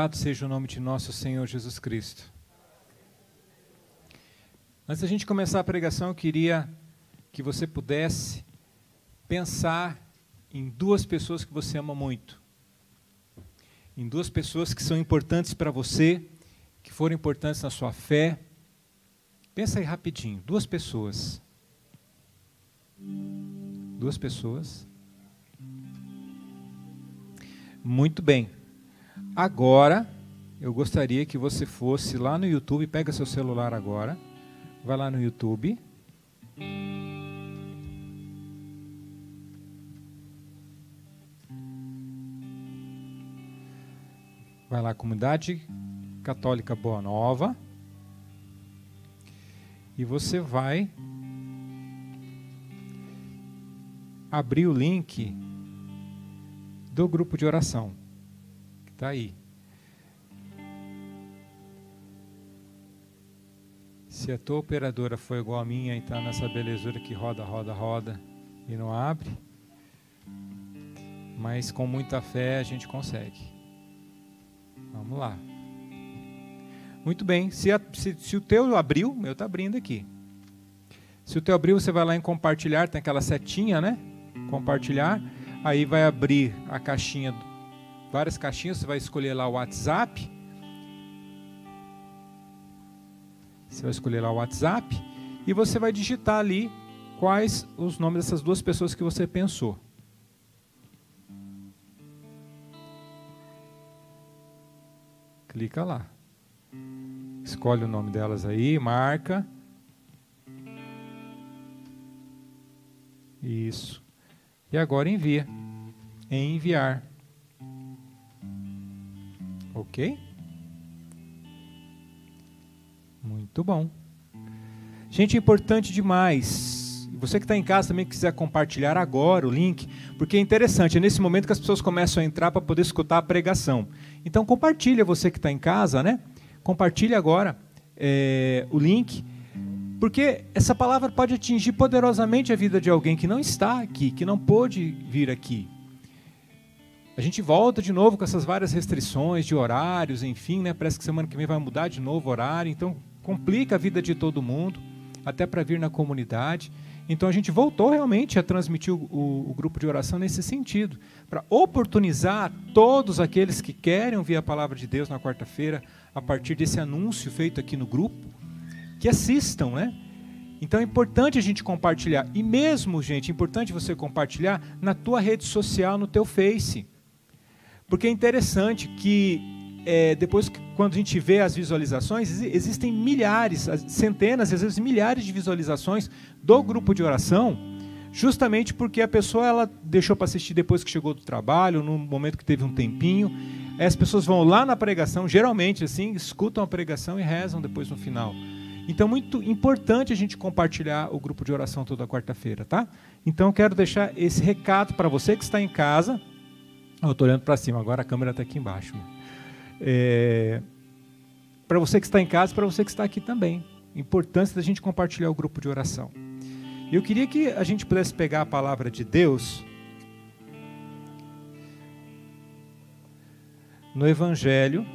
Louvado seja o nome de nosso Senhor Jesus Cristo. Antes da gente começar a pregação, eu queria que você pudesse pensar em duas pessoas que você ama muito. Em duas pessoas que são importantes para você, que foram importantes na sua fé. Pensa aí rapidinho, duas pessoas. Duas pessoas. Muito bem. Agora, eu gostaria que você fosse lá no YouTube, pega seu celular agora, vai lá no YouTube. Vai lá, Comunidade Católica Boa Nova. E você vai abrir o link do grupo de oração. Está aí. Se a tua operadora foi igual a minha e está nessa belezura que roda, roda, roda e não abre, mas com muita fé a gente consegue. Vamos lá. Muito bem. Se, a, se, se o teu abriu, meu está abrindo aqui. Se o teu abriu, você vai lá em compartilhar, tem aquela setinha, né? Compartilhar. Aí vai abrir a caixinha várias caixinhas, você vai escolher lá o WhatsApp. Você vai escolher lá o WhatsApp e você vai digitar ali quais os nomes dessas duas pessoas que você pensou. Clica lá. Escolhe o nome delas aí, marca. Isso. E agora envia. Em enviar. Ok? Muito bom. Gente, é importante demais. Você que está em casa também quiser compartilhar agora o link, porque é interessante, é nesse momento que as pessoas começam a entrar para poder escutar a pregação. Então compartilha você que está em casa, né? Compartilhe agora é, o link, porque essa palavra pode atingir poderosamente a vida de alguém que não está aqui, que não pôde vir aqui. A gente volta de novo com essas várias restrições de horários, enfim, né? Parece que semana que vem vai mudar de novo o horário, então complica a vida de todo mundo, até para vir na comunidade. Então a gente voltou realmente a transmitir o, o, o grupo de oração nesse sentido, para oportunizar todos aqueles que querem ouvir a palavra de Deus na quarta-feira, a partir desse anúncio feito aqui no grupo, que assistam, né? Então é importante a gente compartilhar. E mesmo, gente, é importante você compartilhar na tua rede social, no teu Face. Porque é interessante que é, depois, quando a gente vê as visualizações, existem milhares, centenas, às vezes milhares de visualizações do grupo de oração, justamente porque a pessoa ela deixou para assistir depois que chegou do trabalho, no momento que teve um tempinho. As pessoas vão lá na pregação, geralmente assim, escutam a pregação e rezam depois no final. Então, muito importante a gente compartilhar o grupo de oração toda quarta-feira, tá? Então, quero deixar esse recado para você que está em casa eu estou olhando para cima, agora a câmera está aqui embaixo. É, para você que está em casa, para você que está aqui também. Importância da gente compartilhar o grupo de oração. Eu queria que a gente pudesse pegar a palavra de Deus no Evangelho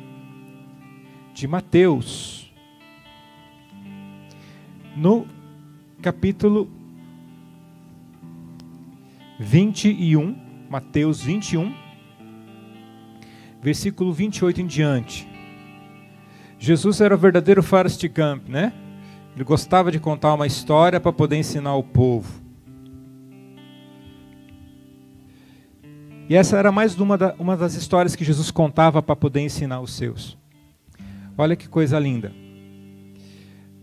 de Mateus, no capítulo 21, Mateus 21 versículo 28 em diante. Jesus era o verdadeiro Forrest Gump, né? Ele gostava de contar uma história para poder ensinar o povo. E essa era mais uma, da, uma das histórias que Jesus contava para poder ensinar os seus. Olha que coisa linda.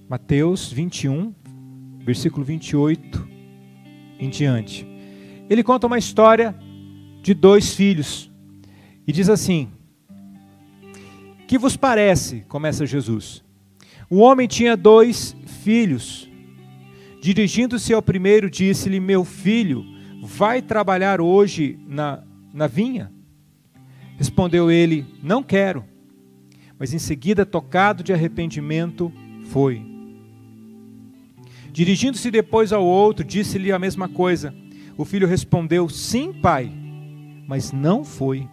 Mateus 21, versículo 28 em diante. Ele conta uma história de dois filhos e diz assim: Que vos parece? Começa Jesus. O homem tinha dois filhos. Dirigindo-se ao primeiro, disse-lhe: Meu filho, vai trabalhar hoje na, na vinha? Respondeu ele: Não quero. Mas em seguida, tocado de arrependimento, foi. Dirigindo-se depois ao outro, disse-lhe a mesma coisa. O filho respondeu: Sim, pai, mas não foi.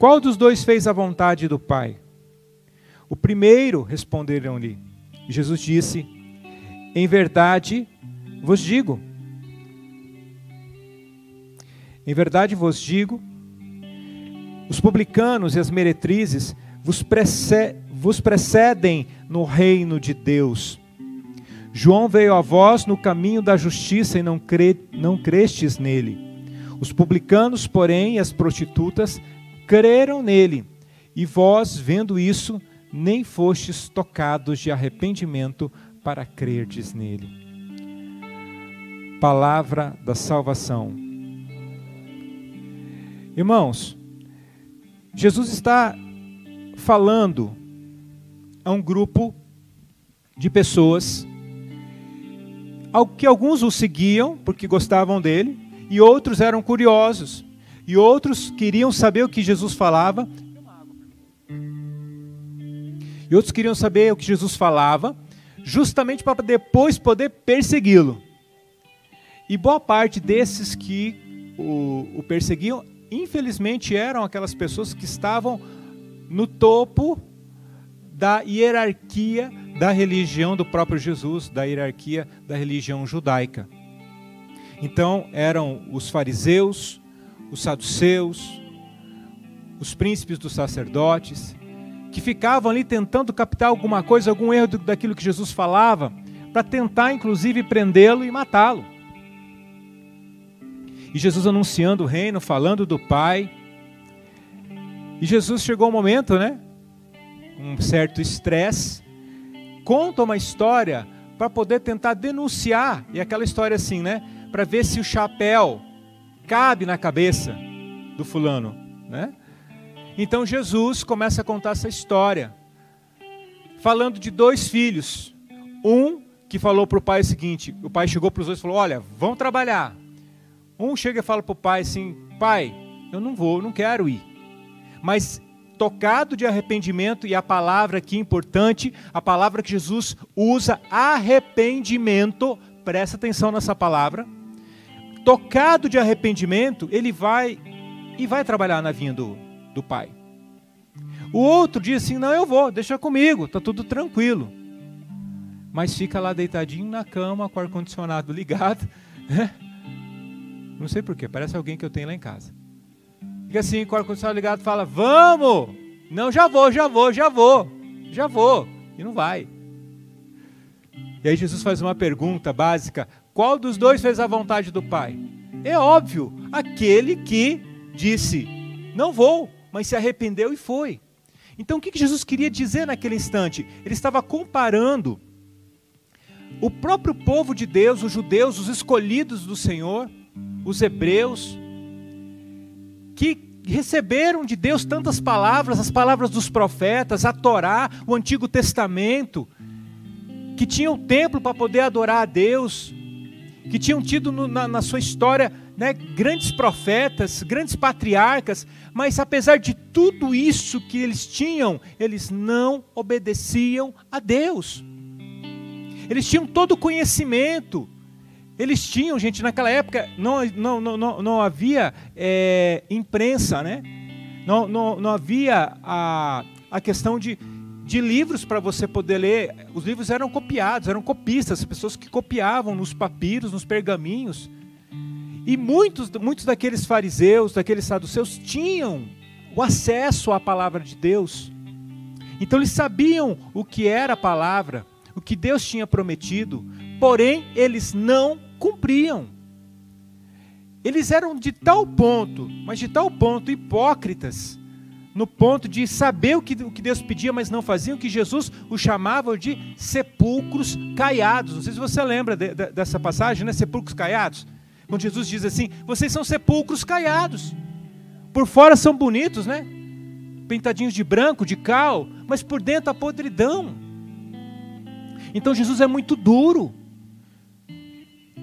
Qual dos dois fez a vontade do Pai? O primeiro, responderam-lhe. Jesus disse: Em verdade vos digo. Em verdade vos digo, os publicanos e as meretrizes vos, vos precedem no reino de Deus. João veio a vós no caminho da justiça e não, cre, não crestes nele. Os publicanos, porém, e as prostitutas creram nele. E vós, vendo isso, nem fostes tocados de arrependimento para crerdes nele. Palavra da salvação. Irmãos, Jesus está falando a um grupo de pessoas que alguns o seguiam porque gostavam dele e outros eram curiosos e outros queriam saber o que Jesus falava e outros queriam saber o que Jesus falava justamente para depois poder persegui-lo e boa parte desses que o, o perseguiam infelizmente eram aquelas pessoas que estavam no topo da hierarquia da religião do próprio Jesus, da hierarquia da religião judaica. Então, eram os fariseus, os saduceus, os príncipes dos sacerdotes, que ficavam ali tentando captar alguma coisa, algum erro daquilo que Jesus falava, para tentar, inclusive, prendê-lo e matá-lo. E Jesus anunciando o reino, falando do Pai. E Jesus chegou um momento, né? Um certo estresse. Conta uma história para poder tentar denunciar. E aquela história assim, né? Para ver se o chapéu cabe na cabeça do fulano, né? Então Jesus começa a contar essa história, falando de dois filhos. Um que falou para o pai o seguinte: o pai chegou para os dois e falou: Olha, vão trabalhar. Um chega e fala para o pai assim: Pai, eu não vou, não quero ir. Mas tocado de arrependimento, e a palavra aqui importante, a palavra que Jesus usa, arrependimento, presta atenção nessa palavra. Tocado de arrependimento, ele vai e vai trabalhar na vinha do, do pai. O outro diz assim: Não, eu vou, deixa comigo, está tudo tranquilo. Mas fica lá deitadinho na cama, com o ar-condicionado ligado, né? Não sei porquê, parece alguém que eu tenho lá em casa. Fica assim, com o ar-condicionado ligado, fala: Vamos! Não, já vou, já vou, já vou, já vou. E não vai. E aí Jesus faz uma pergunta básica: Qual dos dois fez a vontade do Pai? É óbvio, aquele que disse: Não vou, mas se arrependeu e foi. Então o que Jesus queria dizer naquele instante? Ele estava comparando o próprio povo de Deus, os judeus, os escolhidos do Senhor, os hebreus, que receberam de Deus tantas palavras, as palavras dos profetas, a Torá, o Antigo Testamento, que tinham templo para poder adorar a Deus, que tinham tido no, na, na, sua história né, grandes profetas, grandes patriarcas, mas apesar de tudo isso que eles tinham, eles não obedeciam a Deus. Eles tinham todo o conhecimento, eles tinham, gente, naquela época não, não, não, não, havia é, imprensa, né? Não, não, não havia a, a questão de, de livros para você poder ler. Os livros eram copiados, eram copistas, pessoas que copiavam nos papiros, nos pergaminhos. E muitos, muitos daqueles fariseus, daqueles saduceus, tinham o acesso à palavra de Deus. Então eles sabiam o que era a palavra, o que Deus tinha prometido, porém eles não cumpriam. Eles eram de tal ponto, mas de tal ponto hipócritas, no ponto de saber o que, o que Deus pedia, mas não faziam, que Jesus os chamava de sepulcros caiados. Não sei se você lembra de, de, dessa passagem, né? Sepulcros caiados. Quando Jesus diz assim: vocês são sepulcros caiados. Por fora são bonitos, né? Pintadinhos de branco, de cal, mas por dentro a podridão. Então Jesus é muito duro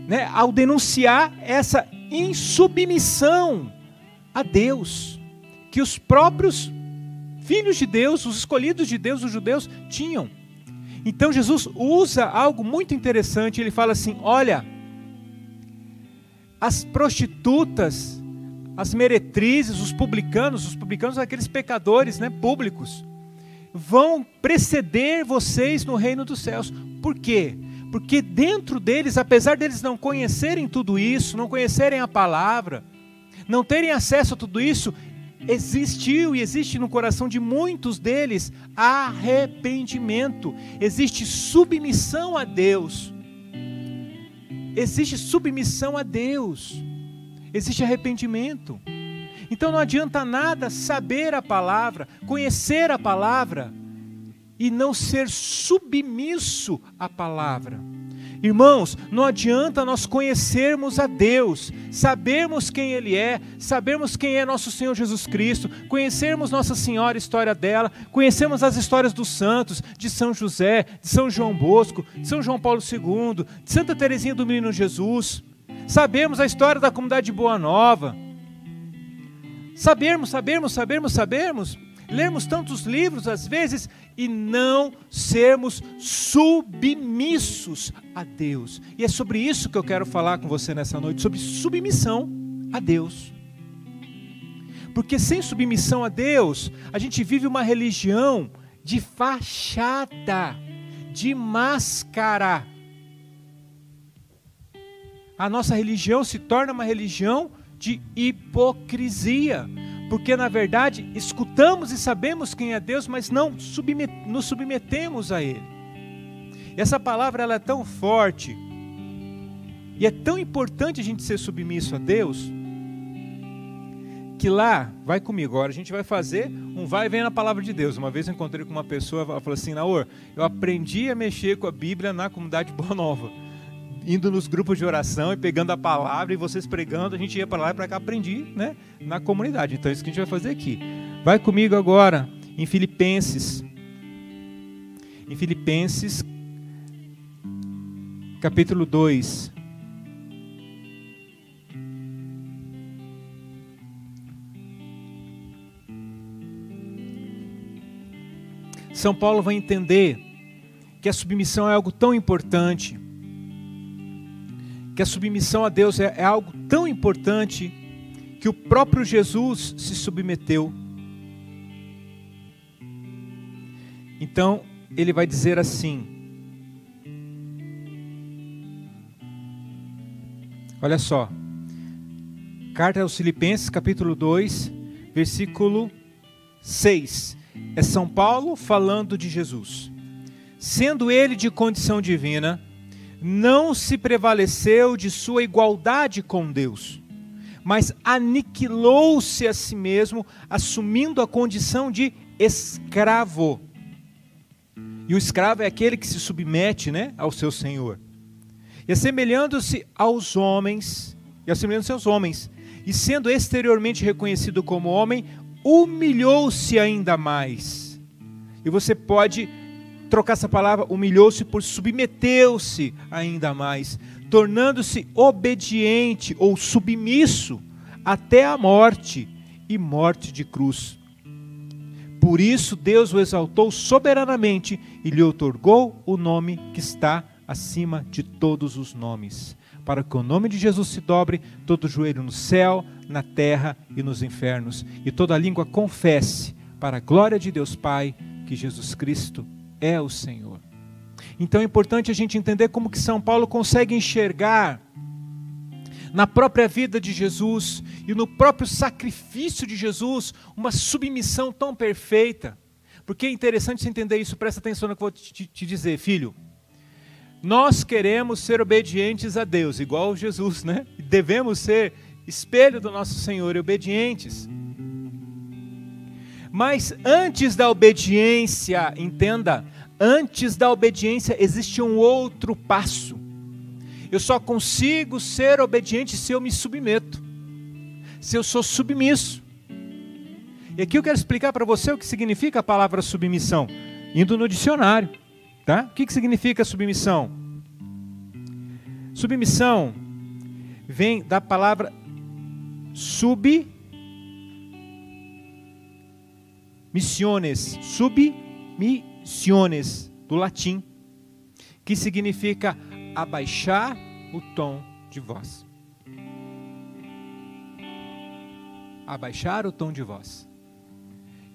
né, ao denunciar essa insubmissão a Deus, que os próprios filhos de Deus, os escolhidos de Deus, os judeus, tinham. Então Jesus usa algo muito interessante, ele fala assim: olha, as prostitutas, as meretrizes, os publicanos, os publicanos aqueles pecadores né, públicos, vão preceder vocês no reino dos céus. Por quê? Porque dentro deles, apesar deles não conhecerem tudo isso, não conhecerem a palavra, não terem acesso a tudo isso, existiu e existe no coração de muitos deles arrependimento, existe submissão a Deus. Existe submissão a Deus existe arrependimento. Então não adianta nada saber a palavra, conhecer a palavra e não ser submisso à palavra. Irmãos, não adianta nós conhecermos a Deus, sabermos quem Ele é, sabermos quem é nosso Senhor Jesus Cristo, conhecermos Nossa Senhora, a história dela, conhecermos as histórias dos santos, de São José, de São João Bosco, de São João Paulo II, de Santa Teresinha do Menino Jesus. Sabemos a história da comunidade de Boa Nova. Sabermos, sabermos, sabermos, sabermos. Lermos tantos livros às vezes e não sermos submissos a Deus. E é sobre isso que eu quero falar com você nessa noite, sobre submissão a Deus. Porque sem submissão a Deus, a gente vive uma religião de fachada, de máscara a nossa religião se torna uma religião de hipocrisia. Porque, na verdade, escutamos e sabemos quem é Deus, mas não submet nos submetemos a Ele. E essa palavra ela é tão forte e é tão importante a gente ser submisso a Deus, que lá, vai comigo, agora a gente vai fazer um vai e vem na palavra de Deus. Uma vez eu encontrei com uma pessoa, ela falou assim: Naor, eu aprendi a mexer com a Bíblia na comunidade Boa Nova indo nos grupos de oração e pegando a palavra e vocês pregando, a gente ia para lá e para cá, aprendi né, na comunidade. Então é isso que a gente vai fazer aqui. Vai comigo agora em Filipenses. Em Filipenses, capítulo 2. São Paulo vai entender que a submissão é algo tão importante que a submissão a Deus é, é algo tão importante que o próprio Jesus se submeteu. Então, ele vai dizer assim: Olha só. Carta aos Filipenses, capítulo 2, versículo 6. É São Paulo falando de Jesus. Sendo ele de condição divina, não se prevaleceu de sua igualdade com Deus, mas aniquilou-se a si mesmo, assumindo a condição de escravo. E o escravo é aquele que se submete né, ao seu senhor. E assemelhando-se aos homens, e assemelhando-se aos homens, e sendo exteriormente reconhecido como homem, humilhou-se ainda mais. E você pode trocar essa palavra, humilhou-se por submeteu-se ainda mais, tornando-se obediente ou submisso até a morte e morte de cruz. Por isso Deus o exaltou soberanamente e lhe otorgou o nome que está acima de todos os nomes, para que o nome de Jesus se dobre todo joelho no céu, na terra e nos infernos, e toda língua confesse, para a glória de Deus Pai, que Jesus Cristo é o Senhor. Então é importante a gente entender como que São Paulo consegue enxergar na própria vida de Jesus e no próprio sacrifício de Jesus uma submissão tão perfeita. Porque é interessante você entender isso, presta atenção no que eu vou te, te dizer, filho. Nós queremos ser obedientes a Deus, igual Jesus, né? Devemos ser espelho do nosso Senhor e obedientes. Mas antes da obediência, entenda, antes da obediência existe um outro passo. Eu só consigo ser obediente se eu me submeto, se eu sou submisso. E aqui eu quero explicar para você o que significa a palavra submissão, indo no dicionário. Tá? O que, que significa submissão? Submissão vem da palavra sub missiones, submissiones, do latim, que significa abaixar o tom de voz. abaixar o tom de voz.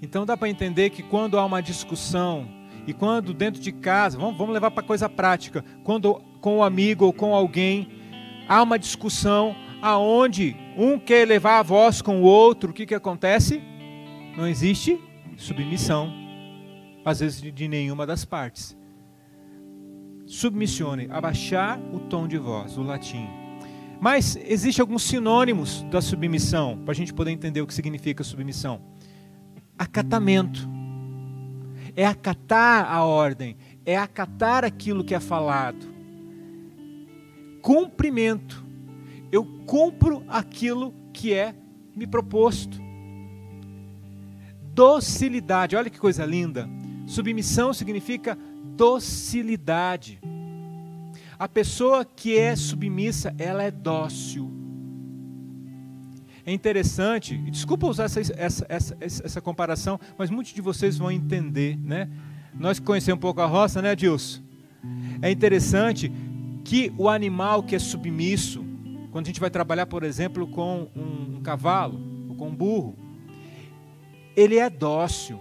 Então dá para entender que quando há uma discussão e quando dentro de casa, vamos, vamos levar para coisa prática, quando com um amigo ou com alguém há uma discussão aonde um quer levar a voz com o outro, o que, que acontece? Não existe submissão, às vezes de, nenhuma das partes. Submissione, abaixar o tom de voz, o latim. Mas existe alguns sinônimos da submissão, para a gente poder entender o que significa submissão. Acatamento. É acatar a ordem, é acatar aquilo que é falado. Cumprimento. Eu cumpro aquilo que é me proposto. Docilidade, olha que coisa linda. Submissão significa docilidade. A pessoa que é submissa, ela é dócil. É interessante, desculpa usar essa, essa, essa, essa comparação, mas muitos de vocês vão entender, né? Nós conhecemos um pouco a roça, né, Dilson? É interessante que o animal que é submisso, quando a gente vai trabalhar, por exemplo, com um, um cavalo ou com um burro, ele é dócil.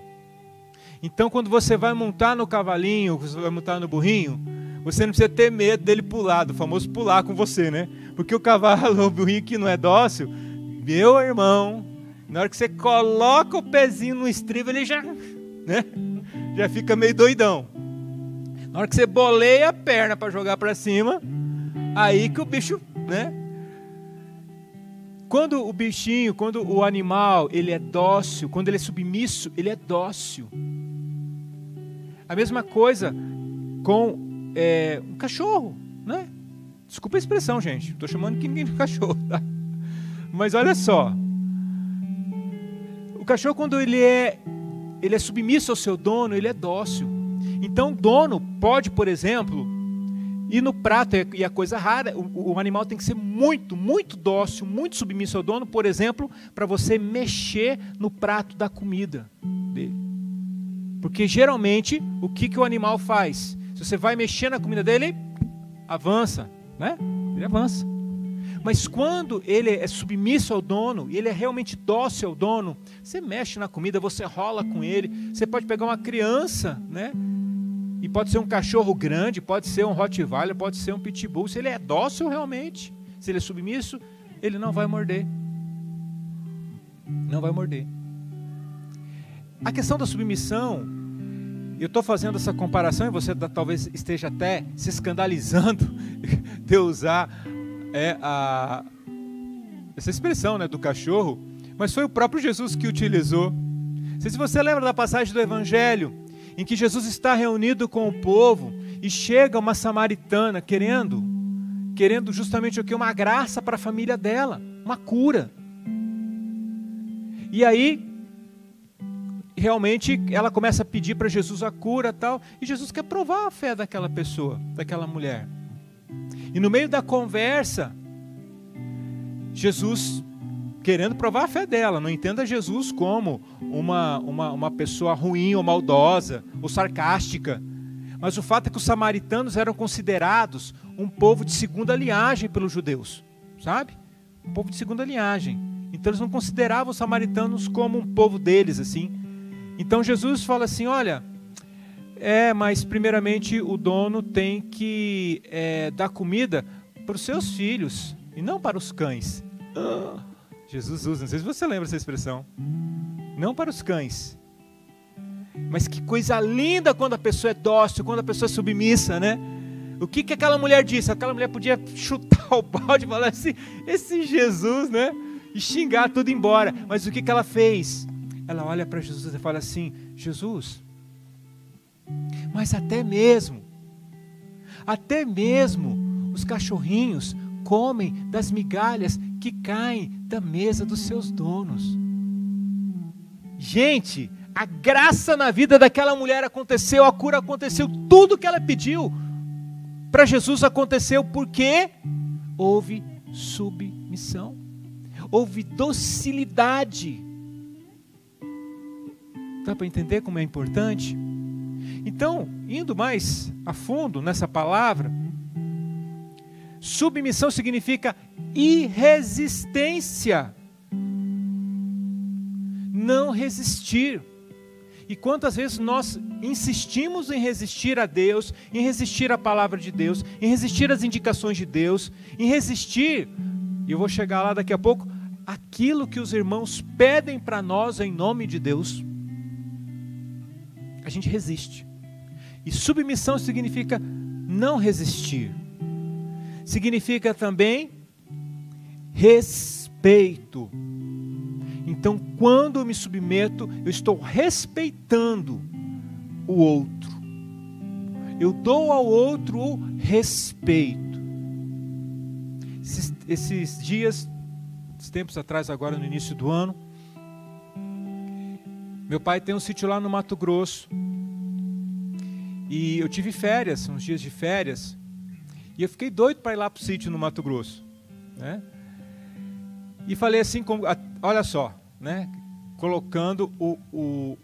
Então, quando você vai montar no cavalinho, você vai montar no burrinho, você não precisa ter medo dele pular, do famoso pular com você, né? Porque o cavalo, o burrinho que não é dócil, meu irmão, na hora que você coloca o pezinho no estribo, ele já, né? Já fica meio doidão. Na hora que você boleia a perna para jogar para cima, aí que o bicho, né? Quando o bichinho, quando o animal, ele é dócil, quando ele é submisso, ele é dócil. A mesma coisa com é, um cachorro, né? Desculpa a expressão, gente. Estou chamando ninguém de cachorro, tá? Mas olha só. O cachorro, quando ele é, ele é submisso ao seu dono, ele é dócil. Então, o dono pode, por exemplo, ir no prato, e a coisa rara, o, o animal tem que ser muito, muito dócil, muito submisso ao dono, por exemplo, para você mexer no prato da comida dele. Porque geralmente, o que, que o animal faz? Se você vai mexer na comida dele, avança, né? Ele avança. Mas quando ele é submisso ao dono, e ele é realmente dócil ao dono, você mexe na comida, você rola com ele. Você pode pegar uma criança, né? E pode ser um cachorro grande, pode ser um Rottweiler, pode ser um Pitbull. Se ele é dócil realmente, se ele é submisso, ele não vai morder. Não vai morder. A questão da submissão, eu estou fazendo essa comparação e você talvez esteja até se escandalizando de usar é, a, essa expressão né, do cachorro, mas foi o próprio Jesus que utilizou. Não sei se você lembra da passagem do Evangelho, em que Jesus está reunido com o povo e chega uma samaritana querendo, querendo justamente o que? Uma graça para a família dela, uma cura. E aí realmente ela começa a pedir para Jesus a cura tal, e Jesus quer provar a fé daquela pessoa, daquela mulher. E no meio da conversa, Jesus querendo provar a fé dela, não entenda Jesus como uma, uma, uma pessoa ruim ou maldosa ou sarcástica. Mas o fato é que os samaritanos eram considerados um povo de segunda linhagem pelos judeus, sabe? Um povo de segunda linhagem. Então eles não consideravam os samaritanos como um povo deles, assim. Então Jesus fala assim: olha, é, mas primeiramente o dono tem que é, dar comida para os seus filhos e não para os cães. Ah, Jesus usa, não sei se você lembra essa expressão. Não para os cães. Mas que coisa linda quando a pessoa é dócil, quando a pessoa é submissa, né? O que, que aquela mulher disse? Aquela mulher podia chutar o balde e falar assim: esse Jesus, né? E xingar tudo embora. Mas o que, que ela fez? ela olha para Jesus e fala assim: Jesus, mas até mesmo, até mesmo os cachorrinhos comem das migalhas que caem da mesa dos seus donos. Gente, a graça na vida daquela mulher aconteceu, a cura aconteceu, tudo que ela pediu para Jesus aconteceu porque houve submissão, houve docilidade Dá para entender como é importante? Então, indo mais a fundo nessa palavra, submissão significa irresistência. não resistir. E quantas vezes nós insistimos em resistir a Deus, em resistir à palavra de Deus, em resistir às indicações de Deus, em resistir, e eu vou chegar lá daqui a pouco, aquilo que os irmãos pedem para nós em nome de Deus, a gente resiste. E submissão significa não resistir. Significa também respeito. Então, quando eu me submeto, eu estou respeitando o outro. Eu dou ao outro o respeito. Esses, esses dias, tempos atrás, agora no início do ano, meu pai tem um sítio lá no Mato Grosso. E eu tive férias, uns dias de férias. E eu fiquei doido para ir lá para o sítio no Mato Grosso. Né? E falei assim, olha só, né? colocando o, o,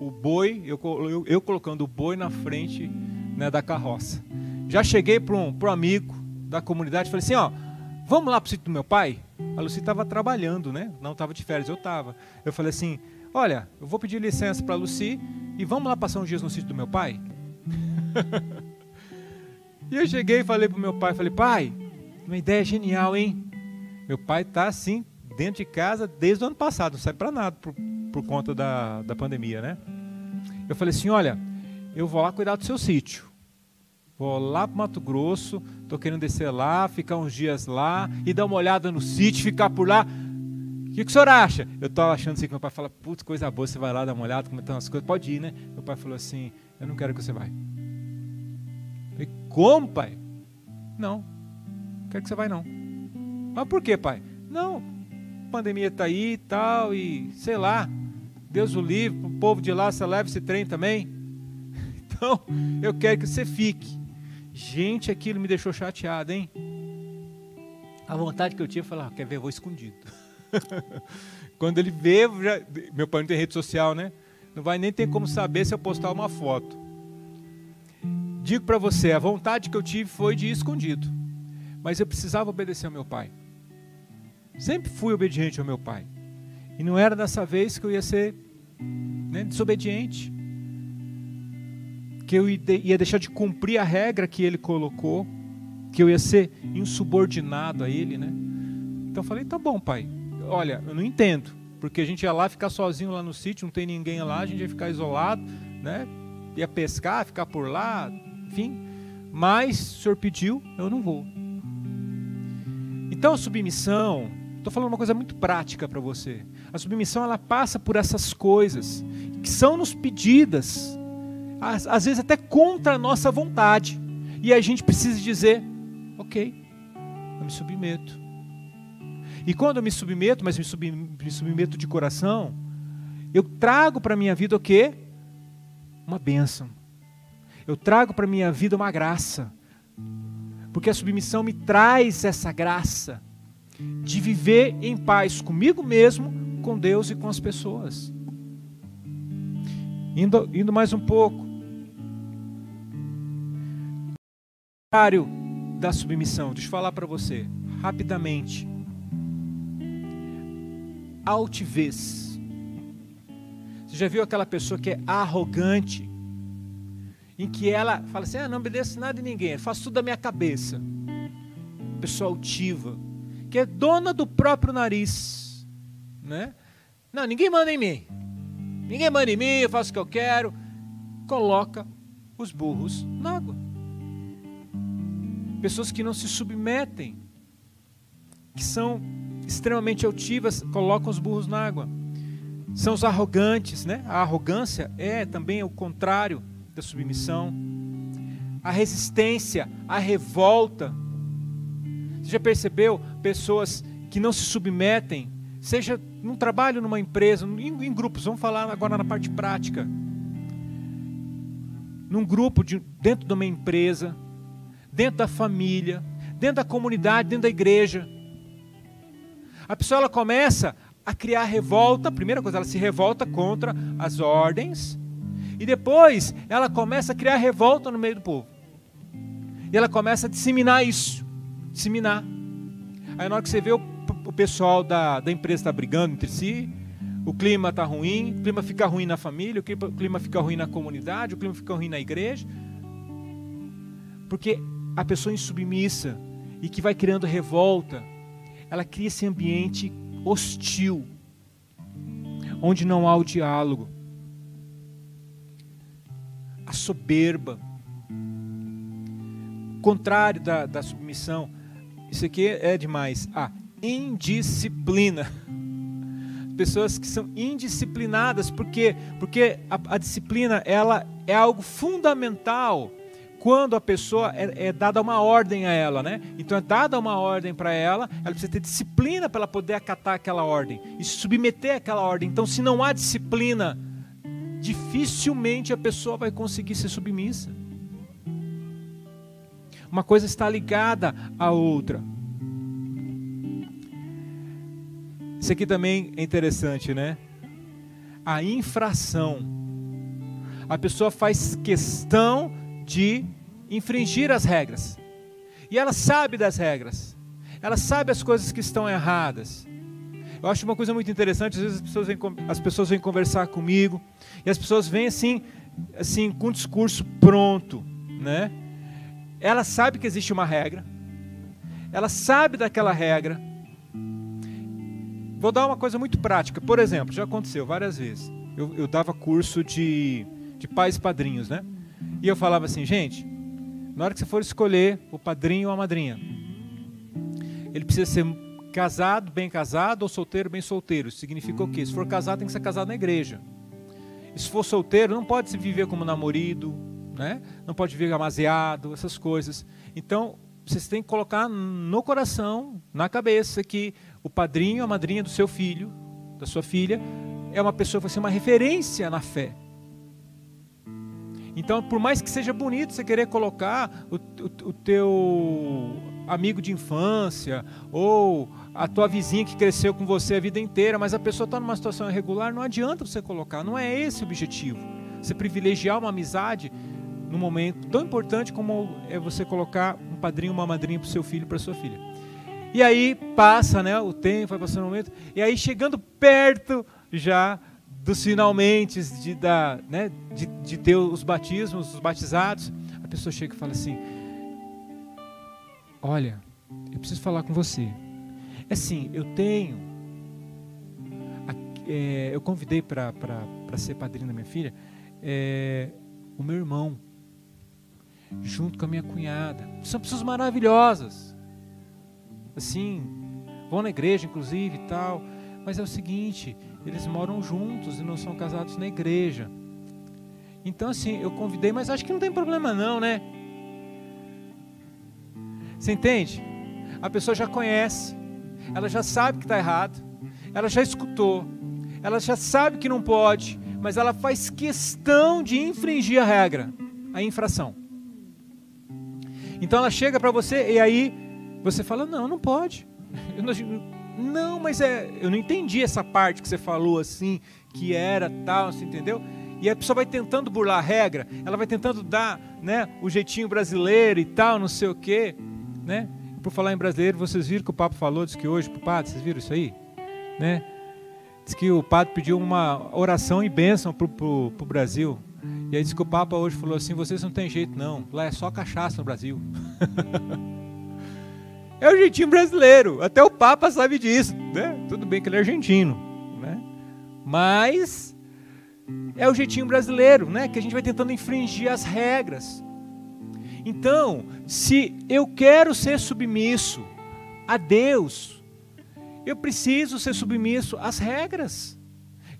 o boi, eu, eu, eu, colocando o boi na frente né, da carroça. Já cheguei para um, um amigo da comunidade falei assim, ó, vamos lá para o sítio do meu pai? A Lucy estava trabalhando, né? Não estava de férias, eu estava. Eu falei assim, olha, eu vou pedir licença para a Lucy e vamos lá passar uns dias no sítio do meu pai? e eu cheguei e falei para o meu pai, falei, pai, uma ideia genial, hein? Meu pai está assim, dentro de casa, desde o ano passado, não sai para nada por, por conta da, da pandemia, né? Eu falei assim, olha, eu vou lá cuidar do seu sítio. Vou lá para Mato Grosso, estou querendo descer lá, ficar uns dias lá e dar uma olhada no sítio, ficar por lá que, que o senhor acha? Eu estava achando assim que meu pai fala, putz, coisa boa, você vai lá dar uma olhada, como estão as coisas, pode ir, né? Meu pai falou assim, eu não quero que você vá. Falei, como, pai? Não, não quero que você vá não. Mas por quê, pai? Não, a pandemia está aí e tal, e sei lá, Deus o livre, o povo de lá, você leva esse trem também. Então, eu quero que você fique. Gente, aquilo me deixou chateado, hein? A vontade que eu tinha, eu falei, ah, quer ver, eu vou escondido. Quando ele vê, já, meu pai não tem rede social, né? Não vai nem ter como saber se eu postar uma foto. Digo para você, a vontade que eu tive foi de ir escondido. Mas eu precisava obedecer ao meu pai. Sempre fui obediente ao meu pai. E não era dessa vez que eu ia ser né, desobediente. Que eu ia deixar de cumprir a regra que ele colocou. Que eu ia ser insubordinado a ele, né? Então eu falei, tá bom, pai olha, eu não entendo, porque a gente ia lá ficar sozinho lá no sítio, não tem ninguém lá, a gente ia ficar isolado, né? Ia pescar, ficar por lá, enfim. Mas o senhor pediu, eu não vou. Então a submissão, estou falando uma coisa muito prática para você. A submissão ela passa por essas coisas que são nos pedidas, às, às vezes até contra a nossa vontade. E a gente precisa dizer, ok, eu me submeto. E quando eu me submeto, mas me, sub, me submeto de coração, eu trago para a minha vida o quê? Uma bênção. Eu trago para minha vida uma graça. Porque a submissão me traz essa graça de viver em paz comigo mesmo, com Deus e com as pessoas. Indo, indo mais um pouco. da submissão, deixa eu falar para você, rapidamente altivez. Você já viu aquela pessoa que é arrogante? Em que ela fala assim: ah, não obedeço nada de ninguém, faço tudo da minha cabeça. Pessoa altiva, que é dona do próprio nariz. Né? Não, ninguém manda em mim. Ninguém manda em mim, eu faço o que eu quero. Coloca os burros na água. Pessoas que não se submetem, que são extremamente altivas colocam os burros na água. São os arrogantes, né? A arrogância é também o contrário da submissão. A resistência, a revolta. Você já percebeu pessoas que não se submetem, seja num trabalho, numa empresa, em, em grupos, vamos falar agora na parte prática. Num grupo, de, dentro de uma empresa, dentro da família, dentro da comunidade, dentro da igreja a pessoa ela começa a criar revolta. Primeira coisa, ela se revolta contra as ordens. E depois ela começa a criar revolta no meio do povo. E ela começa a disseminar isso. Disseminar. Aí na hora que você vê o, o pessoal da, da empresa está brigando entre si, o clima está ruim, o clima fica ruim na família, o clima, o clima fica ruim na comunidade, o clima fica ruim na igreja. Porque a pessoa insubmissa e que vai criando revolta, ela cria esse ambiente hostil, onde não há o diálogo, a soberba, contrário da, da submissão. Isso aqui é demais. A indisciplina. Pessoas que são indisciplinadas, porque porque a, a disciplina ela é algo fundamental quando a pessoa é, é, dada uma ordem a ela, né? Então é dada uma ordem para ela, ela precisa ter disciplina para ela poder acatar aquela ordem e se submeter àquela ordem. Então, se não há disciplina, dificilmente a pessoa vai conseguir ser submissa. Uma coisa está ligada à outra. Isso aqui também é interessante, né? A infração. A pessoa faz questão de infringir as regras. E ela sabe das regras. Ela sabe as coisas que estão erradas. Eu acho uma coisa muito interessante, às vezes as pessoas vêm, as pessoas vêm conversar comigo e as pessoas vêm assim, assim com um discurso pronto, né? Ela sabe que existe uma regra. Ela sabe daquela regra. Vou dar uma coisa muito prática. Por exemplo, já aconteceu várias vezes. Eu, eu dava curso de, de pais padrinhos, né? E eu falava assim, gente, na hora que você for escolher o padrinho ou a madrinha, ele precisa ser casado, bem casado, ou solteiro, bem solteiro. Isso significa o quê? Se for casado, tem que ser casado na igreja. E se for solteiro, não pode se viver como namorado, né? não pode viver amaziado, essas coisas. Então, vocês têm que colocar no coração, na cabeça, que o padrinho, a madrinha do seu filho, da sua filha, é uma pessoa que vai ser uma referência na fé. Então, por mais que seja bonito você querer colocar o, o, o teu amigo de infância ou a tua vizinha que cresceu com você a vida inteira, mas a pessoa está numa situação irregular, não adianta você colocar, não é esse o objetivo. Você privilegiar uma amizade num momento tão importante como é você colocar um padrinho, uma madrinha para o seu filho, para sua filha. E aí passa, né, o tempo, vai passando o momento, e aí chegando perto já dos finalmente de, da, né, de, de ter os batismos, os batizados, a pessoa chega e fala assim: Olha, eu preciso falar com você. É assim, eu tenho. É, eu convidei para ser padrinho da minha filha é, o meu irmão, junto com a minha cunhada. São pessoas maravilhosas. Assim, vão na igreja, inclusive e tal. Mas é o seguinte, eles moram juntos e não são casados na igreja. Então, assim, eu convidei, mas acho que não tem problema, não, né? Você entende? A pessoa já conhece, ela já sabe que está errado, ela já escutou, ela já sabe que não pode, mas ela faz questão de infringir a regra, a infração. Então ela chega para você e aí você fala: Não, não pode. Não, não, mas é, eu não entendi essa parte que você falou assim, que era tal, você entendeu? E a pessoa vai tentando burlar a regra, ela vai tentando dar né, o jeitinho brasileiro e tal, não sei o quê. Né? Por falar em brasileiro, vocês viram que o Papa falou, disse que hoje padre, vocês viram isso aí? Né? Diz que o padre pediu uma oração e bênção para o Brasil. E aí disse que o Papa hoje falou assim: vocês não tem jeito não, lá é só cachaça no Brasil. É o jeitinho brasileiro. Até o Papa sabe disso. Né? Tudo bem que ele é argentino. Né? Mas é o jeitinho brasileiro, né? Que a gente vai tentando infringir as regras. Então, se eu quero ser submisso a Deus, eu preciso ser submisso às regras.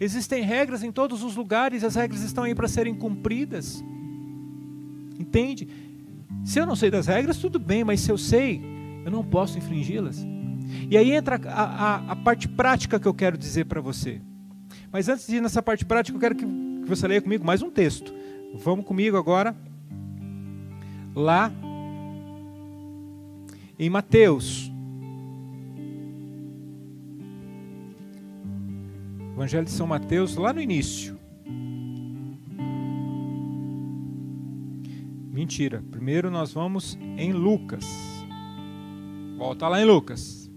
Existem regras em todos os lugares, as regras estão aí para serem cumpridas. Entende? Se eu não sei das regras, tudo bem, mas se eu sei, eu não posso infringi-las. E aí entra a, a, a, parte prática que eu quero dizer para você. Mas antes de ir nessa parte prática, eu quero que, que você leia comigo mais um texto. Vamos comigo agora, lá em Mateus. Evangelho de São Mateus, lá no início. Mentira. Primeiro nós vamos em Lucas. Volta lá em Lucas.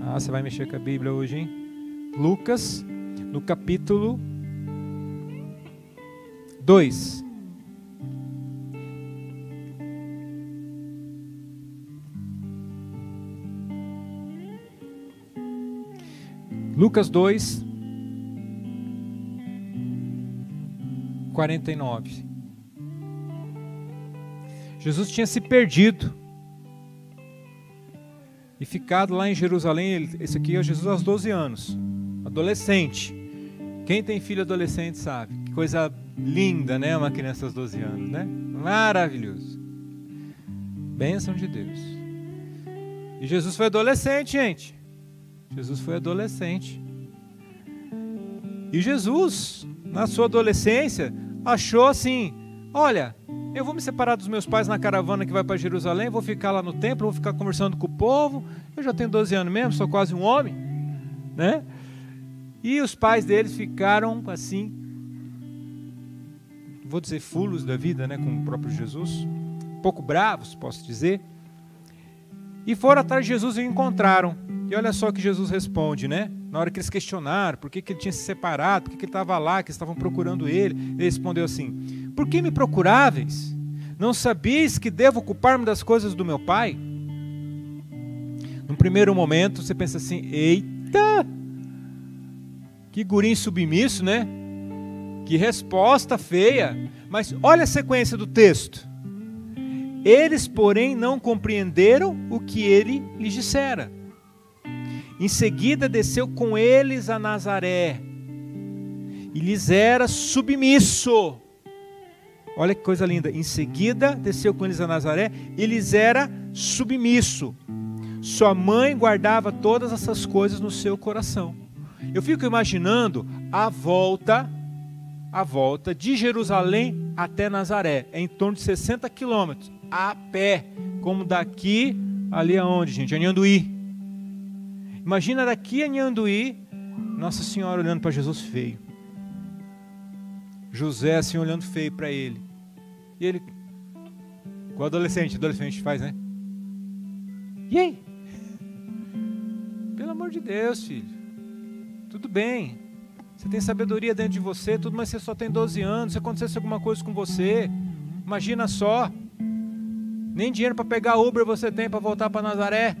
Ah, você vai mexer com a Bíblia hoje, hein? Lucas, no capítulo 2. Lucas 2, 49. Jesus tinha se perdido e ficado lá em Jerusalém. Esse aqui é Jesus aos 12 anos, adolescente. Quem tem filho adolescente sabe. Que coisa linda, né? Uma criança aos 12 anos, né? Maravilhoso. Bênção de Deus. E Jesus foi adolescente, gente. Jesus foi adolescente. E Jesus, na sua adolescência, achou assim: olha, eu vou me separar dos meus pais na caravana que vai para Jerusalém, vou ficar lá no templo, vou ficar conversando com o povo. Eu já tenho 12 anos mesmo, sou quase um homem, né? E os pais deles ficaram assim, vou dizer, fulos da vida, né, com o próprio Jesus, pouco bravos, posso dizer. E foram atrás de Jesus e o encontraram. E olha só que Jesus responde, né? Na hora que eles questionaram por que, que ele tinha se separado, por que, que ele estava lá, que estavam procurando ele, ele respondeu assim: Por que me procuráveis? Não sabeis que devo ocupar-me das coisas do meu pai? Num primeiro momento você pensa assim: Eita! Que gurim submisso, né? Que resposta feia. Mas olha a sequência do texto. Eles, porém, não compreenderam o que ele lhes dissera. Em seguida desceu com eles a Nazaré e lhes era submisso. Olha que coisa linda. Em seguida desceu com eles a Nazaré e lhes era submisso. Sua mãe guardava todas essas coisas no seu coração. Eu fico imaginando a volta, a volta de Jerusalém até Nazaré. É em torno de 60 quilômetros, a pé. Como daqui, ali aonde, gente? Anhanduí. Imagina daqui a Nhanduí, Nossa Senhora olhando para Jesus feio. José assim olhando feio para ele. E ele, o adolescente, adolescente faz, né? E aí? Pelo amor de Deus, filho. Tudo bem. Você tem sabedoria dentro de você, tudo, mas você só tem 12 anos. Se acontecesse alguma coisa com você, imagina só. Nem dinheiro para pegar Uber você tem para voltar para Nazaré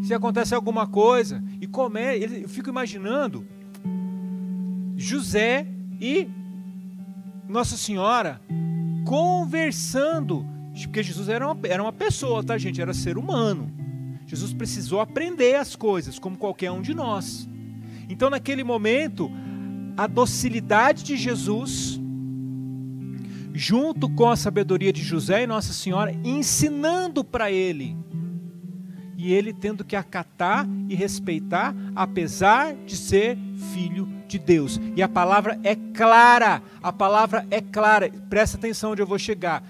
se acontece alguma coisa. E como é, eu fico imaginando José e Nossa Senhora conversando, porque Jesus era uma, era uma pessoa, tá, gente? Era ser humano. Jesus precisou aprender as coisas, como qualquer um de nós. Então, naquele momento, a docilidade de Jesus, junto com a sabedoria de José e Nossa Senhora, ensinando para ele e ele tendo que acatar e respeitar, apesar de ser filho de Deus. E a palavra é clara, a palavra é clara, presta atenção onde eu vou chegar.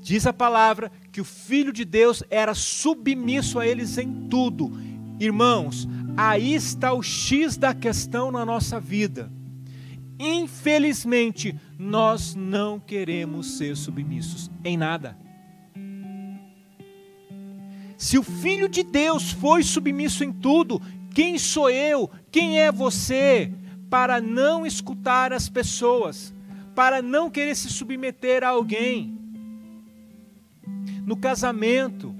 Diz a palavra que o filho de Deus era submisso a eles em tudo. Irmãos, aí está o X da questão na nossa vida. Infelizmente, nós não queremos ser submissos em nada. Se o Filho de Deus foi submisso em tudo, quem sou eu, quem é você, para não escutar as pessoas, para não querer se submeter a alguém? No casamento,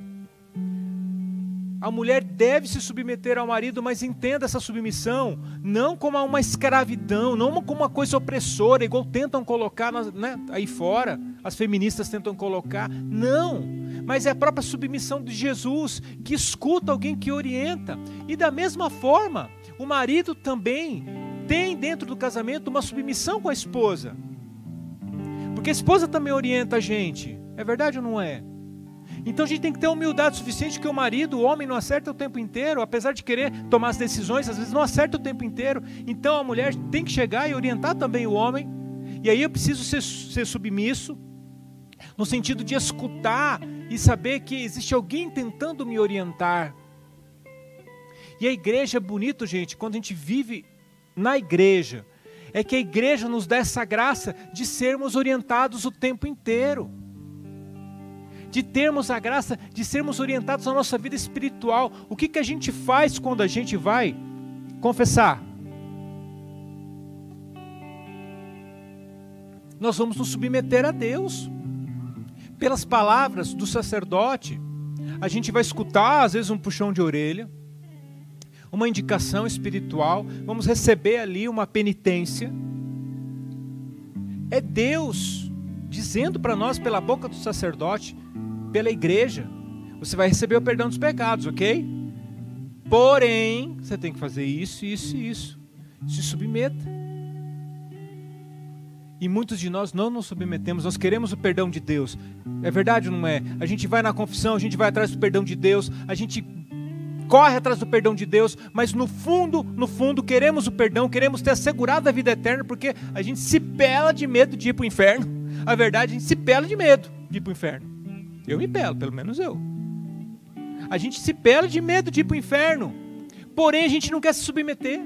a mulher deve se submeter ao marido, mas entenda essa submissão não como uma escravidão, não como uma coisa opressora, igual tentam colocar né, aí fora, as feministas tentam colocar. Não mas é a própria submissão de Jesus, que escuta alguém que orienta. E da mesma forma, o marido também tem dentro do casamento uma submissão com a esposa. Porque a esposa também orienta a gente. É verdade ou não é? Então a gente tem que ter humildade suficiente que o marido, o homem, não acerta o tempo inteiro, apesar de querer tomar as decisões, às vezes não acerta o tempo inteiro. Então a mulher tem que chegar e orientar também o homem. E aí eu preciso ser, ser submisso, no sentido de escutar e saber que existe alguém tentando me orientar. E a igreja é bonito, gente, quando a gente vive na igreja, é que a igreja nos dá essa graça de sermos orientados o tempo inteiro de termos a graça de sermos orientados na nossa vida espiritual. O que, que a gente faz quando a gente vai confessar? Nós vamos nos submeter a Deus pelas palavras do sacerdote. A gente vai escutar, às vezes, um puxão de orelha, uma indicação espiritual, vamos receber ali uma penitência. É Deus dizendo para nós, pela boca do sacerdote, pela igreja, você vai receber o perdão dos pecados, ok? Porém, você tem que fazer isso, isso e isso. Se submeta. E muitos de nós não nos submetemos, nós queremos o perdão de Deus. É verdade ou não é? A gente vai na confissão, a gente vai atrás do perdão de Deus, a gente corre atrás do perdão de Deus, mas no fundo, no fundo, queremos o perdão, queremos ter assegurado a vida eterna, porque a gente se pela de medo de ir para o inferno. A verdade, a gente se pela de medo de ir para o inferno. Eu me pelo, pelo menos eu. A gente se pela de medo de ir para o inferno, porém a gente não quer se submeter.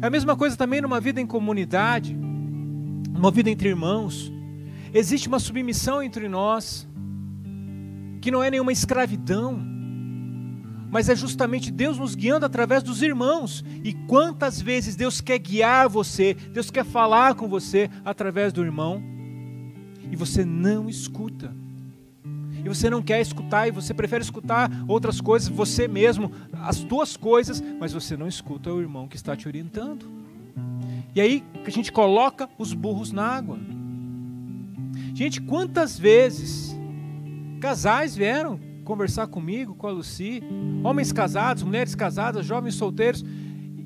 É a mesma coisa também numa vida em comunidade, numa vida entre irmãos. Existe uma submissão entre nós, que não é nenhuma escravidão, mas é justamente Deus nos guiando através dos irmãos. E quantas vezes Deus quer guiar você, Deus quer falar com você através do irmão, e você não escuta e você não quer escutar e você prefere escutar outras coisas, você mesmo, as tuas coisas, mas você não escuta o irmão que está te orientando. E aí que a gente coloca os burros na água. Gente, quantas vezes casais vieram conversar comigo, com a Lucy, homens casados, mulheres casadas, jovens solteiros,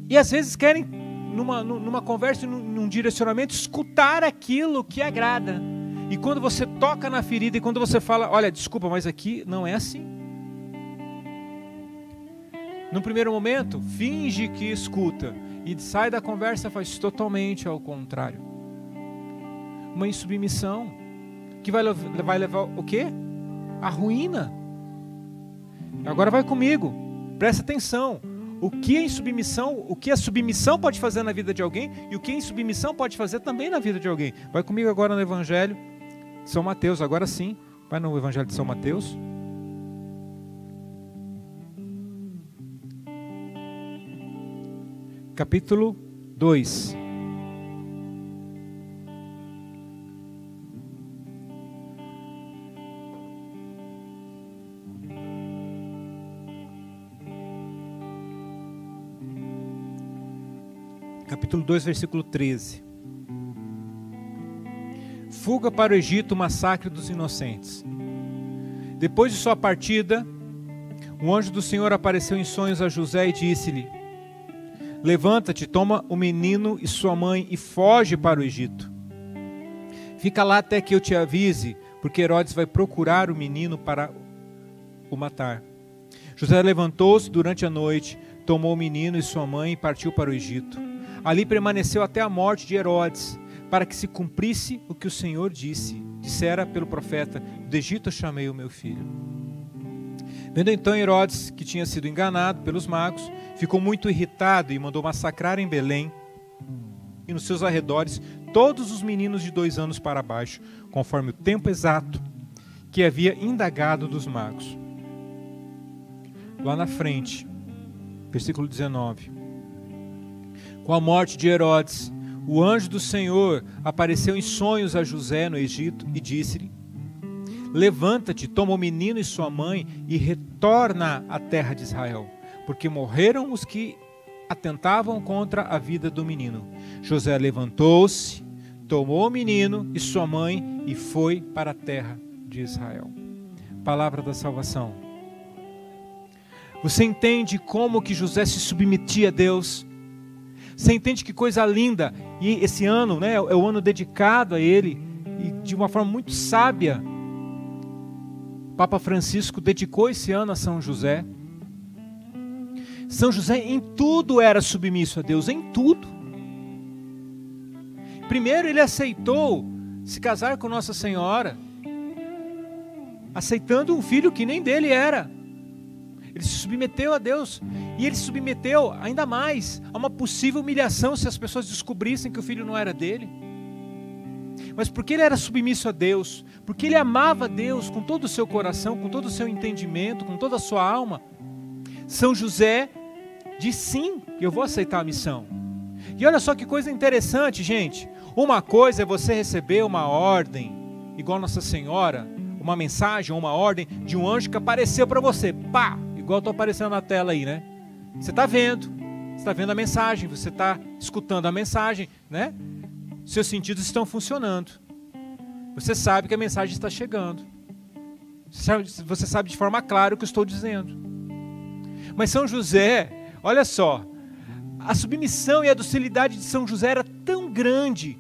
e às vezes querem, numa, numa conversa, num, num direcionamento, escutar aquilo que agrada e quando você toca na ferida e quando você fala, olha, desculpa, mas aqui não é assim. No primeiro momento, finge que escuta e sai da conversa faz totalmente ao contrário. Uma insubmissão que vai, vai levar o quê? A ruína. Agora vai comigo. Presta atenção. O que a insubmissão, o que a submissão pode fazer na vida de alguém e o que a insubmissão pode fazer também na vida de alguém. Vai comigo agora no evangelho são Mateus, agora sim. Vai no Evangelho de São Mateus. Capítulo 2. Capítulo 2, versículo 13 fuga para o Egito, massacre dos inocentes. Depois de sua partida, o anjo do Senhor apareceu em sonhos a José e disse-lhe: Levanta-te, toma o menino e sua mãe e foge para o Egito. Fica lá até que eu te avise, porque Herodes vai procurar o menino para o matar. José levantou-se durante a noite, tomou o menino e sua mãe e partiu para o Egito. Ali permaneceu até a morte de Herodes para que se cumprisse o que o Senhor disse, dissera pelo profeta: Do Egito chamei o meu filho. Vendo então Herodes que tinha sido enganado pelos magos, ficou muito irritado e mandou massacrar em Belém e nos seus arredores todos os meninos de dois anos para baixo, conforme o tempo exato que havia indagado dos magos. Lá na frente, versículo 19. Com a morte de Herodes, o anjo do Senhor apareceu em sonhos a José no Egito e disse-lhe: Levanta-te, toma o menino e sua mãe e retorna à terra de Israel, porque morreram os que atentavam contra a vida do menino. José levantou-se, tomou o menino e sua mãe e foi para a terra de Israel. Palavra da salvação. Você entende como que José se submetia a Deus? Você entende que coisa linda? E esse ano né, é o ano dedicado a ele, e de uma forma muito sábia, Papa Francisco dedicou esse ano a São José. São José em tudo era submisso a Deus, em tudo. Primeiro ele aceitou se casar com Nossa Senhora, aceitando um filho que nem dele era. Ele se submeteu a Deus. E ele se submeteu ainda mais a uma possível humilhação se as pessoas descobrissem que o filho não era dele. Mas porque ele era submisso a Deus, porque ele amava Deus com todo o seu coração, com todo o seu entendimento, com toda a sua alma, São José disse sim, eu vou aceitar a missão. E olha só que coisa interessante, gente. Uma coisa é você receber uma ordem, igual Nossa Senhora, uma mensagem, uma ordem de um anjo que apareceu para você. Pá! Igual estou aparecendo na tela aí, né? Você está vendo, você está vendo a mensagem, você está escutando a mensagem, né? Seus sentidos estão funcionando. Você sabe que a mensagem está chegando. Você sabe de forma clara o que eu estou dizendo. Mas São José, olha só, a submissão e a docilidade de São José era tão grande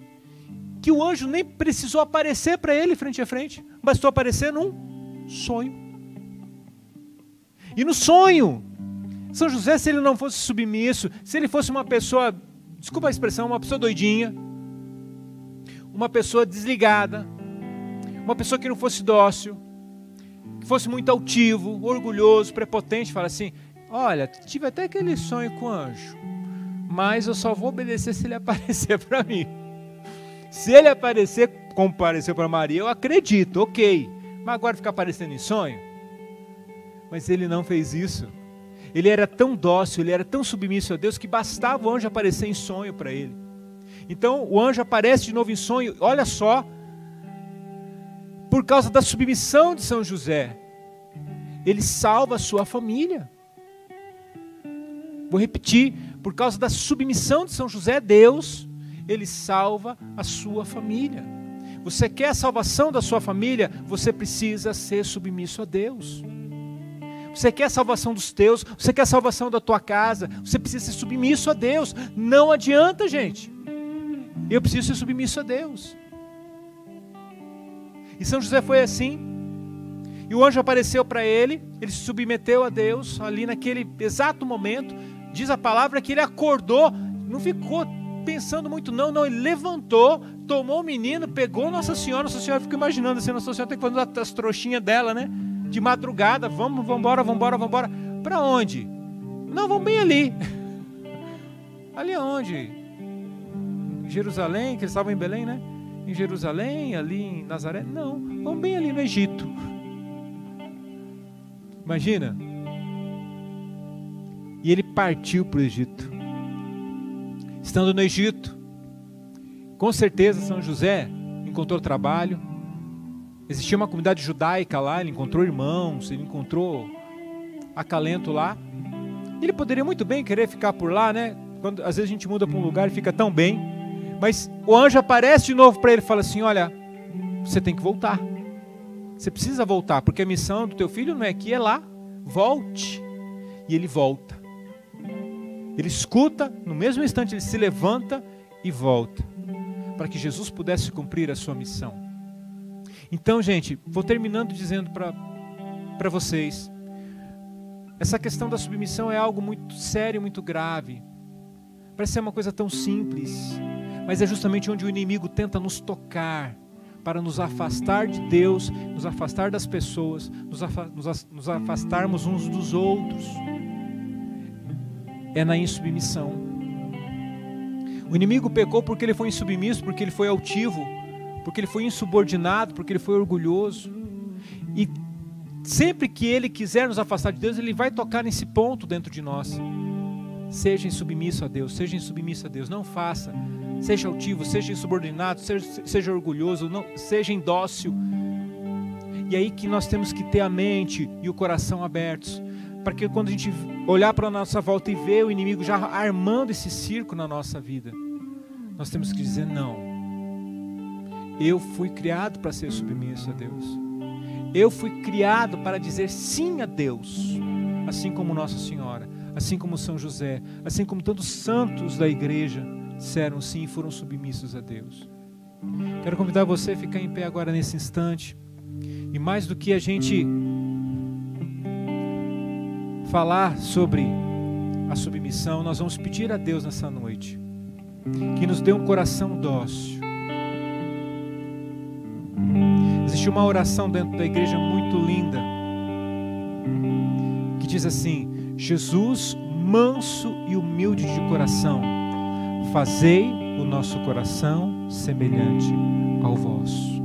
que o anjo nem precisou aparecer para ele frente a frente, bastou aparecer num sonho. E no sonho, São José, se ele não fosse submisso, se ele fosse uma pessoa, desculpa a expressão, uma pessoa doidinha, uma pessoa desligada, uma pessoa que não fosse dócil, que fosse muito altivo, orgulhoso, prepotente, fala assim: Olha, tive até aquele sonho com o anjo, mas eu só vou obedecer se ele aparecer para mim. Se ele aparecer, como apareceu para Maria, eu acredito, ok. Mas agora ficar aparecendo em sonho? Mas ele não fez isso. Ele era tão dócil, ele era tão submisso a Deus que bastava o anjo aparecer em sonho para ele. Então o anjo aparece de novo em sonho, olha só, por causa da submissão de São José, ele salva a sua família. Vou repetir, por causa da submissão de São José a Deus, ele salva a sua família. Você quer a salvação da sua família? Você precisa ser submisso a Deus. Você quer a salvação dos teus? Você quer a salvação da tua casa? Você precisa ser submisso a Deus. Não adianta, gente. Eu preciso ser submisso a Deus. E São José foi assim. E o anjo apareceu para ele, ele se submeteu a Deus ali naquele exato momento. Diz a palavra que ele acordou, não ficou pensando muito, não, não, ele levantou, tomou o menino, pegou Nossa Senhora. Nossa Senhora fica imaginando assim: Nossa Senhora tem que fazer as trouxinhas dela, né? De madrugada, vamos, vamos embora, vamos embora, vamos embora. Para onde? Não, vamos bem ali. Ali aonde? Jerusalém, que eles estavam em Belém, né? em Jerusalém, ali em Nazaré. Não, vamos bem ali no Egito. Imagina. E ele partiu para o Egito. Estando no Egito, com certeza São José encontrou trabalho. Existia uma comunidade judaica lá, ele encontrou irmãos, ele encontrou acalento lá. Ele poderia muito bem querer ficar por lá, né? Quando às vezes a gente muda para um lugar e fica tão bem. Mas o anjo aparece de novo para ele e fala assim: Olha, você tem que voltar. Você precisa voltar, porque a missão do teu filho não é aqui, é lá. Volte. E ele volta. Ele escuta, no mesmo instante ele se levanta e volta, para que Jesus pudesse cumprir a sua missão. Então, gente, vou terminando dizendo para vocês: essa questão da submissão é algo muito sério, muito grave. Parece ser uma coisa tão simples, mas é justamente onde o inimigo tenta nos tocar para nos afastar de Deus, nos afastar das pessoas, nos, afa nos, nos afastarmos uns dos outros. É na insubmissão. O inimigo pecou porque ele foi insubmisso, porque ele foi altivo, porque ele foi insubordinado, porque ele foi orgulhoso. E sempre que ele quiser nos afastar de Deus, ele vai tocar nesse ponto dentro de nós. Seja insubmisso a Deus, seja insubmisso a Deus, não faça Seja altivo, seja insubordinado, seja, seja orgulhoso, não, seja indócil. E aí que nós temos que ter a mente e o coração abertos, para que quando a gente olhar para a nossa volta e ver o inimigo já armando esse circo na nossa vida, nós temos que dizer não. Eu fui criado para ser submisso a Deus. Eu fui criado para dizer sim a Deus, assim como Nossa Senhora, assim como São José, assim como tantos santos da igreja disseram sim e foram submissos a Deus. Quero convidar você a ficar em pé agora nesse instante. E mais do que a gente falar sobre a submissão, nós vamos pedir a Deus nessa noite que nos dê um coração dócil. Existe uma oração dentro da igreja muito linda que diz assim: Jesus, manso e humilde de coração fazei o nosso coração semelhante ao vosso.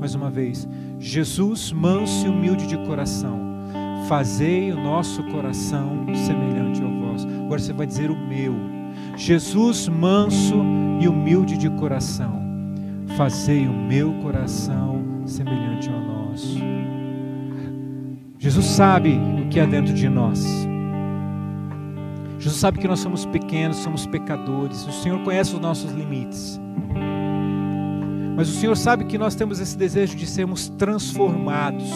Mais uma vez, Jesus, manso e humilde de coração, fazei o nosso coração semelhante ao vosso. Agora você vai dizer o meu. Jesus manso e humilde de coração, fazei o meu coração semelhante ao nosso. Jesus sabe o que há dentro de nós. Jesus sabe que nós somos pequenos, somos pecadores. O Senhor conhece os nossos limites. Mas o Senhor sabe que nós temos esse desejo de sermos transformados.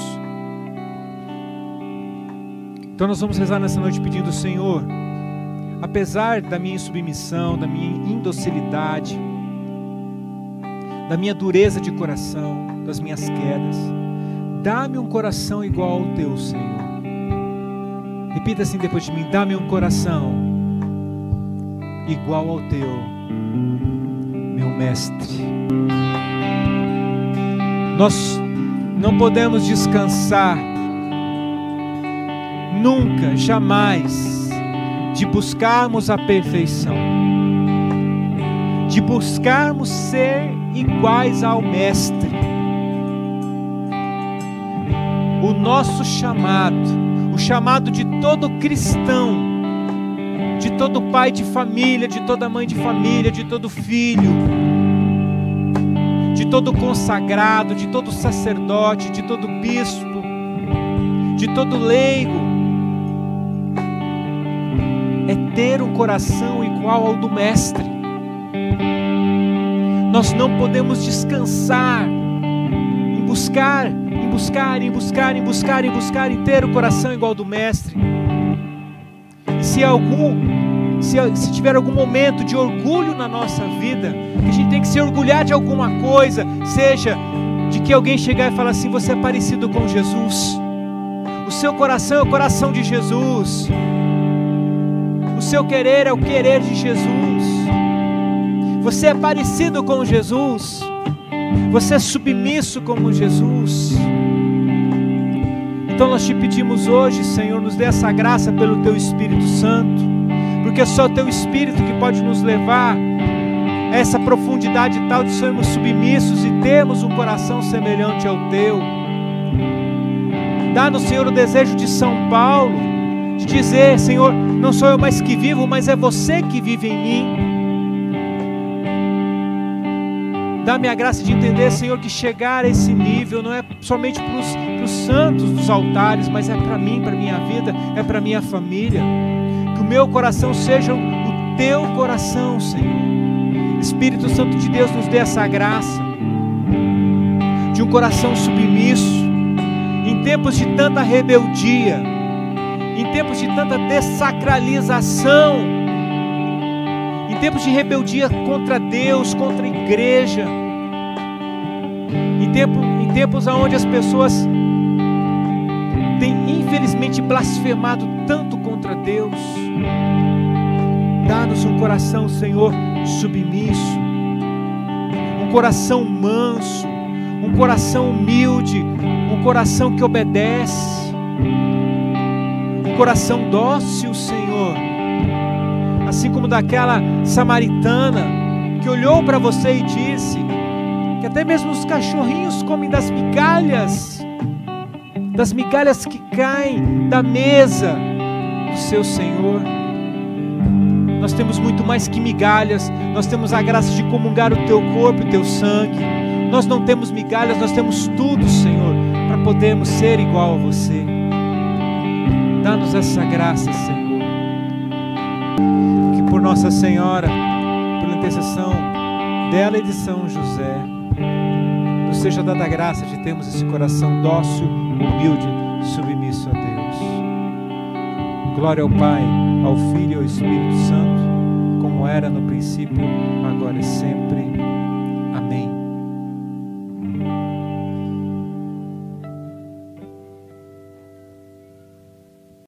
Então nós vamos rezar nessa noite pedindo, Senhor, apesar da minha insubmissão, da minha indocilidade, da minha dureza de coração, das minhas quedas, dá-me um coração igual ao teu, Senhor. Repita assim depois de mim: dá-me um coração igual ao teu, meu mestre. Nós não podemos descansar nunca, jamais, de buscarmos a perfeição, de buscarmos ser iguais ao Mestre. Nosso chamado, o chamado de todo cristão, de todo pai de família, de toda mãe de família, de todo filho, de todo consagrado, de todo sacerdote, de todo bispo, de todo leigo, é ter um coração igual ao do Mestre. Nós não podemos descansar em buscar, em buscar, em buscar, em buscar, em buscar, em ter o coração igual do Mestre. E se algum, se, se tiver algum momento de orgulho na nossa vida, que a gente tem que se orgulhar de alguma coisa, seja de que alguém chegar e falar assim: você é parecido com Jesus. O seu coração é o coração de Jesus. O seu querer é o querer de Jesus. Você é parecido com Jesus. Você é submisso como Jesus. Então nós te pedimos hoje, Senhor, nos dê essa graça pelo teu Espírito Santo, porque é só o teu Espírito que pode nos levar a essa profundidade tal de sermos submissos e termos um coração semelhante ao teu. Dá-nos, Senhor, o desejo de São Paulo de dizer: Senhor, não sou eu mais que vivo, mas é você que vive em mim. Dá-me a graça de entender, Senhor, que chegar a esse nível não é somente para os santos dos altares, mas é para mim, para minha vida, é para minha família. Que o meu coração seja o teu coração, Senhor. Espírito Santo de Deus nos dê essa graça de um coração submisso em tempos de tanta rebeldia em tempos de tanta desacralização, tempos de rebeldia contra Deus, contra a igreja, em, tempo, em tempos onde as pessoas têm infelizmente blasfemado tanto contra Deus, dá-nos um coração, Senhor, submisso, um coração manso, um coração humilde, um coração que obedece coração dócil, Senhor. Assim como daquela samaritana que olhou para você e disse que até mesmo os cachorrinhos comem das migalhas, das migalhas que caem da mesa do seu Senhor. Nós temos muito mais que migalhas, nós temos a graça de comungar o teu corpo e o teu sangue. Nós não temos migalhas, nós temos tudo, Senhor, para podermos ser igual a você. Dá-nos essa graça, Senhor. Nossa Senhora, pela intercessão dela e de São José, nos seja dada a graça de termos esse coração dócil, humilde, submisso a Deus. Glória ao Pai, ao Filho e ao Espírito Santo, como era no princípio, agora e sempre